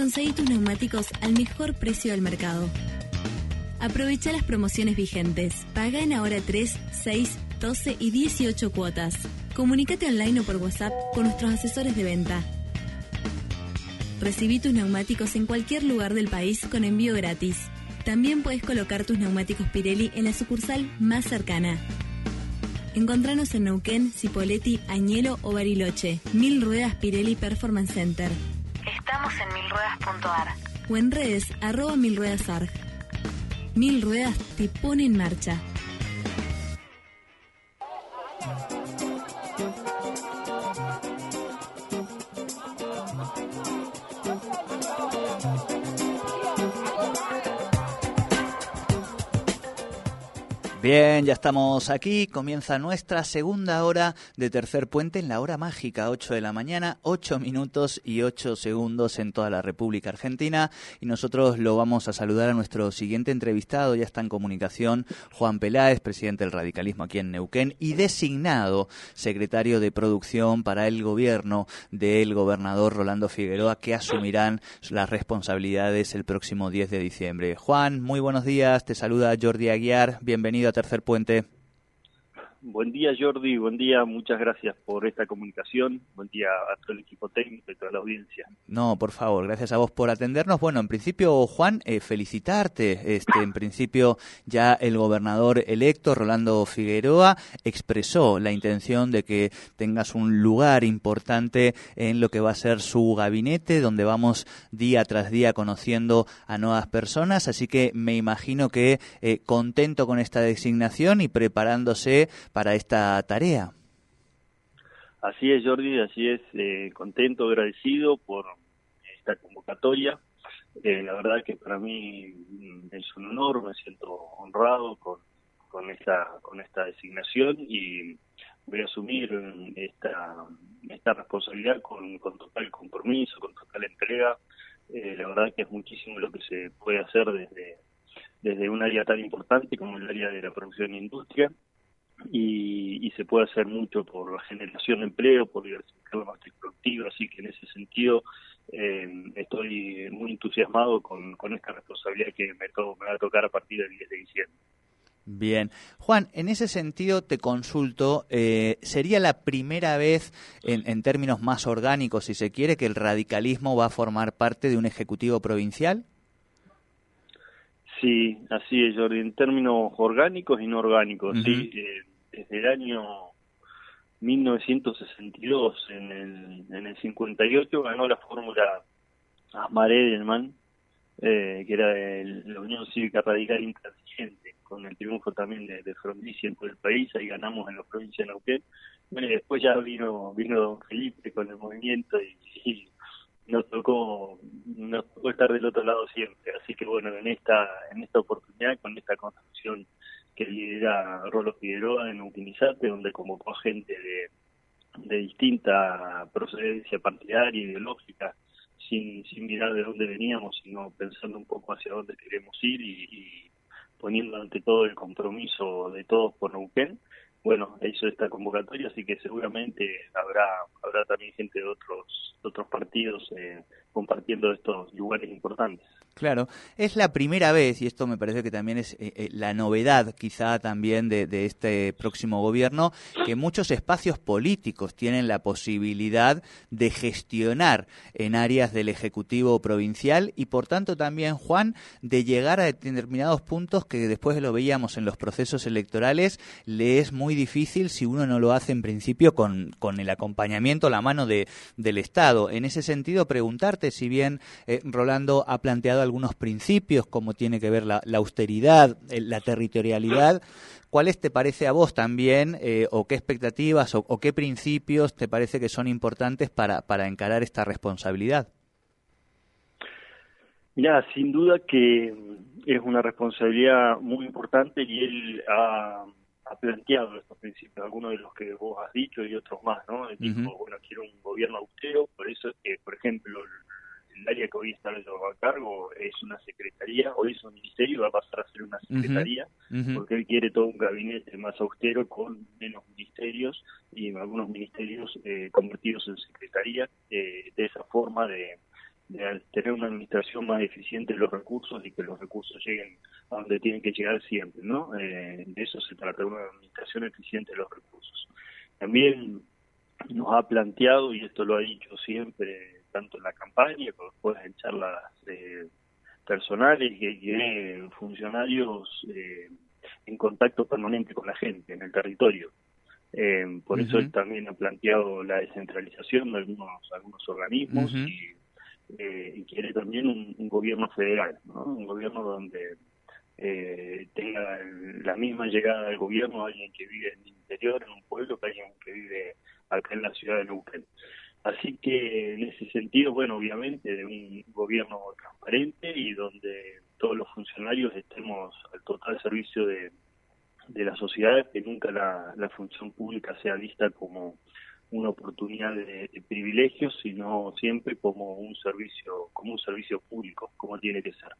conseguí tus neumáticos al mejor precio del mercado. Aprovecha las promociones vigentes. Paga en ahora 3, 6, 12 y 18 cuotas. Comunícate online o por WhatsApp con nuestros asesores de venta. Recibí tus neumáticos en cualquier lugar del país con envío gratis. También puedes colocar tus neumáticos Pirelli en la sucursal más cercana. Encontranos en Neuquén, Cipolletti, Añelo o Bariloche. Mil Ruedas Pirelli Performance Center. Milruedas.ar. O en redes, arroba milruedasarg. Mil Ruedas te pone en marcha. Bien, ya estamos aquí. Comienza nuestra segunda hora de tercer puente en la hora mágica, 8 de la mañana, 8 minutos y 8 segundos en toda la República Argentina. Y nosotros lo vamos a saludar a nuestro siguiente entrevistado. Ya está en comunicación Juan Peláez, presidente del radicalismo aquí en Neuquén y designado secretario de producción para el gobierno del gobernador Rolando Figueroa, que asumirán las responsabilidades el próximo 10 de diciembre. Juan, muy buenos días. Te saluda Jordi Aguiar. Bienvenido Tercer Puente. Buen día Jordi, buen día, muchas gracias por esta comunicación, buen día a todo el equipo técnico y toda la audiencia. No, por favor, gracias a vos por atendernos. Bueno, en principio, Juan, eh, felicitarte. Este, en principio, ya el gobernador electo, Rolando Figueroa, expresó la intención de que tengas un lugar importante en lo que va a ser su gabinete, donde vamos día tras día conociendo a nuevas personas. Así que me imagino que eh, contento con esta designación y preparándose para esta tarea. Así es, Jordi, así es, eh, contento, agradecido por esta convocatoria. Eh, la verdad que para mí mm, es un honor, me siento honrado con, con esta con esta designación y voy a asumir esta esta responsabilidad con, con total compromiso, con total entrega. Eh, la verdad que es muchísimo lo que se puede hacer desde desde un área tan importante como el área de la producción e industria y, se puede hacer mucho por la generación de empleo, por diversificar la matriz productiva, así que en ese sentido eh, estoy muy entusiasmado con, esta responsabilidad que me, va a tocar a partir del 10 de diciembre. Bien. Juan, en ese sentido te consulto, eh, ¿sería la primera vez, en, en, términos más orgánicos, si se quiere, que el radicalismo va a formar parte de un ejecutivo provincial? Sí, así es, Jordi, en términos orgánicos y no orgánicos, sí. Eh, desde el año 1962, en el, en el 58, ganó la fórmula Asmar Edelman, eh, que era de la Unión Cívica Radical Intransigente, con el triunfo también de, de Frondizi en todo el país, ahí ganamos en la provincia de Neuquén. Bueno, y después ya vino vino don Felipe con el movimiento y nos tocó nos tocó estar del otro lado siempre así que bueno en esta en esta oportunidad con esta construcción que lidera Rolo Figueroa en Utilizarte donde convocó gente de, de distinta procedencia partidaria ideológica sin sin mirar de dónde veníamos sino pensando un poco hacia dónde queremos ir y, y poniendo ante todo el compromiso de todos por Neuquén. Bueno, hizo esta convocatoria, así que seguramente habrá habrá también gente de otros otros partidos eh, compartiendo estos lugares importantes. Claro, es la primera vez, y esto me parece que también es eh, eh, la novedad quizá también de, de, este próximo gobierno, que muchos espacios políticos tienen la posibilidad de gestionar en áreas del Ejecutivo provincial y por tanto también, Juan, de llegar a determinados puntos que después lo veíamos en los procesos electorales, le es muy difícil si uno no lo hace en principio con, con el acompañamiento, la mano de, del Estado. En ese sentido, preguntarte si bien eh, Rolando ha planteado algunos principios, como tiene que ver la, austeridad, la territorialidad, ¿cuáles te parece a vos también, eh, o qué expectativas o, qué principios te parece que son importantes para, para encarar esta responsabilidad? Mira, sin duda que es una responsabilidad muy importante y él ha ha planteado estos principios, algunos de los que vos has dicho y otros más, ¿no? Dijo, bueno, quiero un gobierno austero, por eso es que, por ejemplo, el, área que hoy está yo a cargo es una secretaría, hoy es un ministerio, va a pasar a ser una secretaría, porque él quiere todo un gabinete más austero con menos ministerios y algunos ministerios eh, convertidos en secretaría, eh, de esa forma de de tener una administración más eficiente de los recursos y que los recursos lleguen a donde tienen que llegar siempre, ¿no? Eh, de eso se trata, de una administración eficiente de los recursos. También nos ha planteado, y esto lo ha dicho siempre, tanto en la campaña como después en charlas eh, personales, que tiene funcionarios eh, en contacto permanente con la gente en el territorio. Eh, por eso él también ha planteado la descentralización de algunos, algunos organismos y, eh, quiere también un, gobierno federal, un gobierno donde eh, tenga la misma llegada al gobierno alguien que vive en el interior, en un pueblo, que alguien que vive acá en la ciudad de Neuquén. Así que en ese sentido, bueno, obviamente de un gobierno transparente y donde todos los funcionarios estemos al total servicio de, de la sociedad, que nunca la, la función pública sea vista como una oportunidad de, privilegios, sino siempre como un servicio, como un servicio público, como tiene que ser.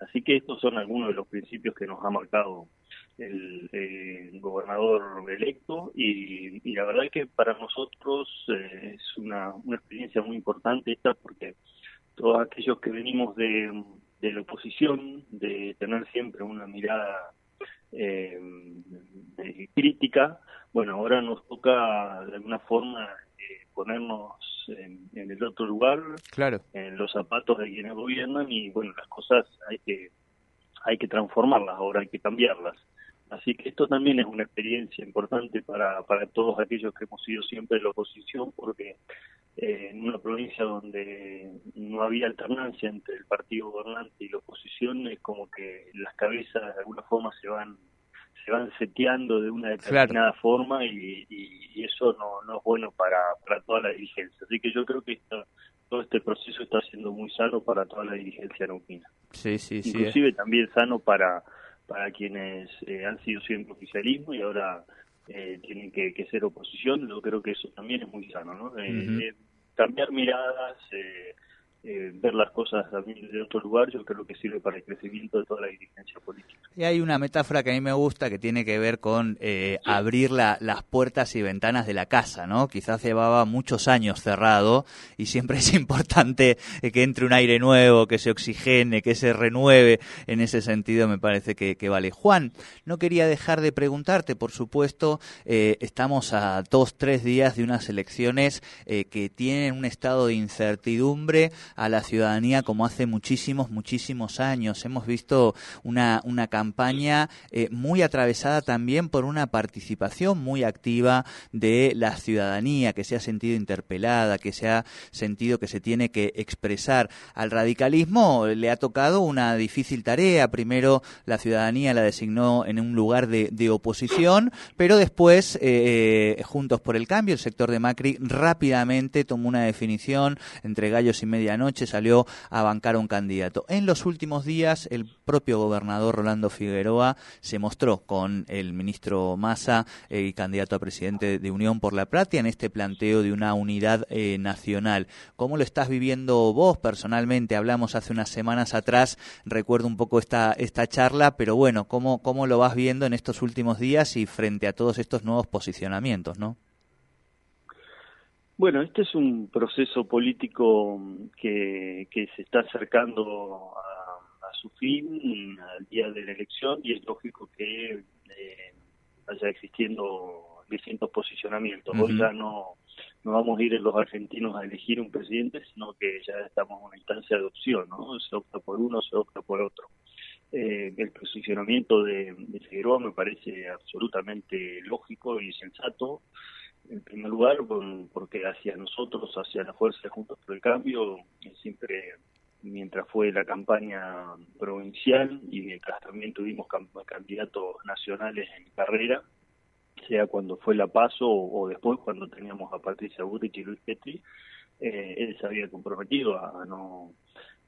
Así que estos son algunos de los principios que nos ha marcado el, gobernador electo y, la verdad que para nosotros eh, es una, una experiencia muy importante esta porque todos aquellos que venimos de, de la oposición, de tener siempre una mirada eh, crítica, bueno, ahora nos toca de alguna forma eh, ponernos en, el otro lugar, claro. en los zapatos de quienes gobiernan y bueno, las cosas hay que hay que transformarlas, ahora hay que cambiarlas. Así que esto también es una experiencia importante para, para todos aquellos que hemos sido siempre de la oposición, porque eh, en una provincia donde no había alternancia entre el partido gobernante y la oposición, es como que las cabezas de alguna forma se van se van seteando de una determinada forma y, eso no, no es bueno para, para toda la dirigencia. Así que yo creo que todo este proceso está siendo muy sano para toda la dirigencia neuquina. Sí, sí, sí. Inclusive también sano para, para quienes eh, han sido siempre oficialismo y ahora eh, tienen que, ser oposición. Yo creo que eso también es muy sano, ¿no? Eh, cambiar miradas, eh, ver las cosas también de otro lugar, yo creo que sirve para el crecimiento de toda la dirigencia política. Y hay una metáfora que a mí me gusta que tiene que ver con eh, abrir las puertas y ventanas de la casa, ¿no? Quizás llevaba muchos años cerrado y siempre es importante eh, que entre un aire nuevo, que se oxigene, que se renueve. En ese sentido me parece que, vale. Juan, no quería dejar de preguntarte, por supuesto, estamos a dos, tres días de unas elecciones que tienen un estado de incertidumbre a la ciudadanía como hace muchísimos, muchísimos años. Hemos visto una, una campaña eh, muy atravesada también por una participación muy activa de la ciudadanía que se ha sentido interpelada, que se ha sentido que se tiene que expresar. Al radicalismo le ha tocado una difícil tarea. Primero la ciudadanía la designó en un lugar de, oposición, pero después, eh, eh, Juntos por el Cambio, el sector de Macri rápidamente tomó una definición entre gallos y medianoche noche salió a bancar un candidato. En los últimos días, el propio gobernador Rolando Figueroa se mostró con el ministro Massa y candidato a presidente de Unión por la Plata en este planteo de una unidad eh, nacional. ¿Cómo lo estás viviendo vos personalmente? Hablamos hace unas semanas atrás, recuerdo un poco esta, esta charla, pero bueno, ¿cómo, ¿cómo lo vas viendo en estos últimos días y frente a todos estos nuevos posicionamientos, no? Bueno, este es un proceso político que, que se está acercando a, su fin al día de la elección y es lógico que eh, vaya existiendo distintos posicionamientos. Hoy ya no, no vamos a ir los argentinos a elegir un presidente, sino que ya estamos en una instancia de opción, ¿no? Se opta por uno, se opta por otro. Eh, el posicionamiento de, de Figueroa me parece absolutamente lógico y sensato en primer lugar, porque hacia nosotros, hacia la Fuerza Juntos por el Cambio, siempre, mientras fue la campaña provincial y mientras también tuvimos candidatos nacionales en carrera, sea cuando fue la PASO o, después cuando teníamos a Patricia Burrich y Luis Petri, eh, él se había comprometido a, no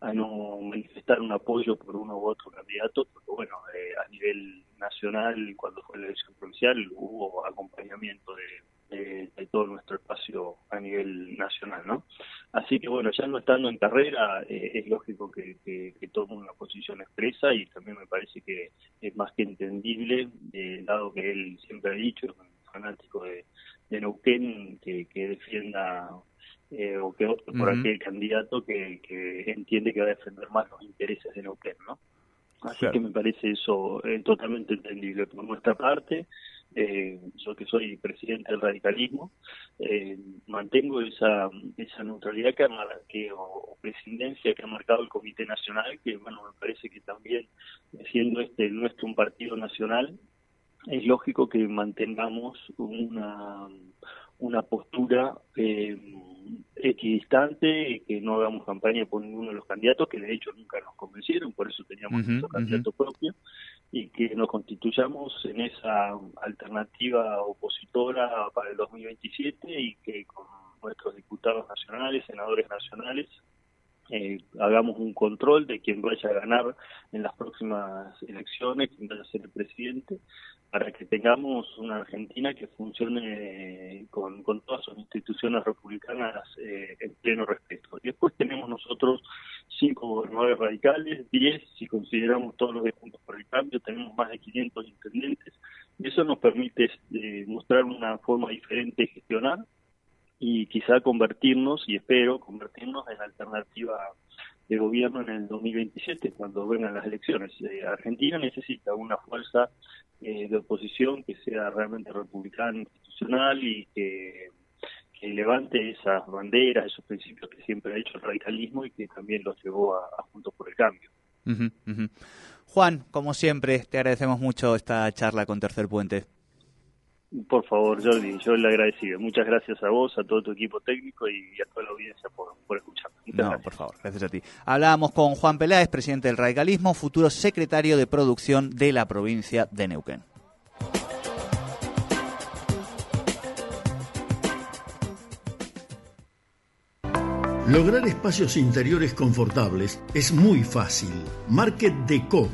a no manifestar un apoyo por uno u otro candidato, porque bueno, eh, a nivel nacional, cuando fue la elección provincial, hubo acompañamiento de de, todo nuestro espacio a nivel nacional, ¿no? Así que bueno, ya no estando en carrera, eh, es lógico que, que, tome una posición expresa y también me parece que es más que entendible, eh, dado que él siempre ha dicho, fanático de, de Neuquén, que, que defienda eh, o que opte por aquel candidato que, que, entiende que va a defender más los intereses de Neuquén, ¿no? Así que me parece eso eh, totalmente entendible por nuestra parte. Eh, yo que soy presidente del radicalismo, eh, mantengo esa, esa neutralidad que, que o, presidencia que ha marcado el Comité Nacional, que bueno, me parece que también, siendo este nuestro un partido nacional, es lógico que mantengamos una, una postura eh, equidistante, que no hagamos campaña por ninguno de los candidatos, que de hecho nunca nos convencieron, por eso teníamos nuestro candidato propio, y que nos constituyamos en esa alternativa opositora para el 2027 y que con nuestros diputados nacionales, senadores nacionales, eh, hagamos un control de quién vaya a ganar en las próximas elecciones, quién vaya a ser el presidente, para que tengamos una Argentina que funcione con, con todas sus instituciones republicanas eh, en pleno respeto. Y después tenemos nosotros cinco gobernadores radicales, diez si consideramos todos los de Juntos por el Cambio, tenemos más de 500 intendentes, y eso nos permite eh, mostrar una forma diferente de gestionar y quizá convertirnos, y espero convertirnos en alternativa de gobierno en el 2027, cuando vengan las elecciones. Eh, Argentina necesita una fuerza eh, de oposición que sea realmente republicana, institucional y que, levante esas banderas, esos principios que siempre ha hecho el radicalismo y que también los llevó a, Juntos por el Cambio. Juan, como siempre, te agradecemos mucho esta charla con Tercer Puente. Por favor, Jordi, yo le agradecido. Muchas gracias a vos, a todo tu equipo técnico y a toda la audiencia por, por escucharme. no, por favor, gracias a ti. Hablábamos con Juan Peláez, presidente del radicalismo, futuro secretario de producción de la provincia de Neuquén. Lograr espacios interiores confortables es muy fácil. Market Deco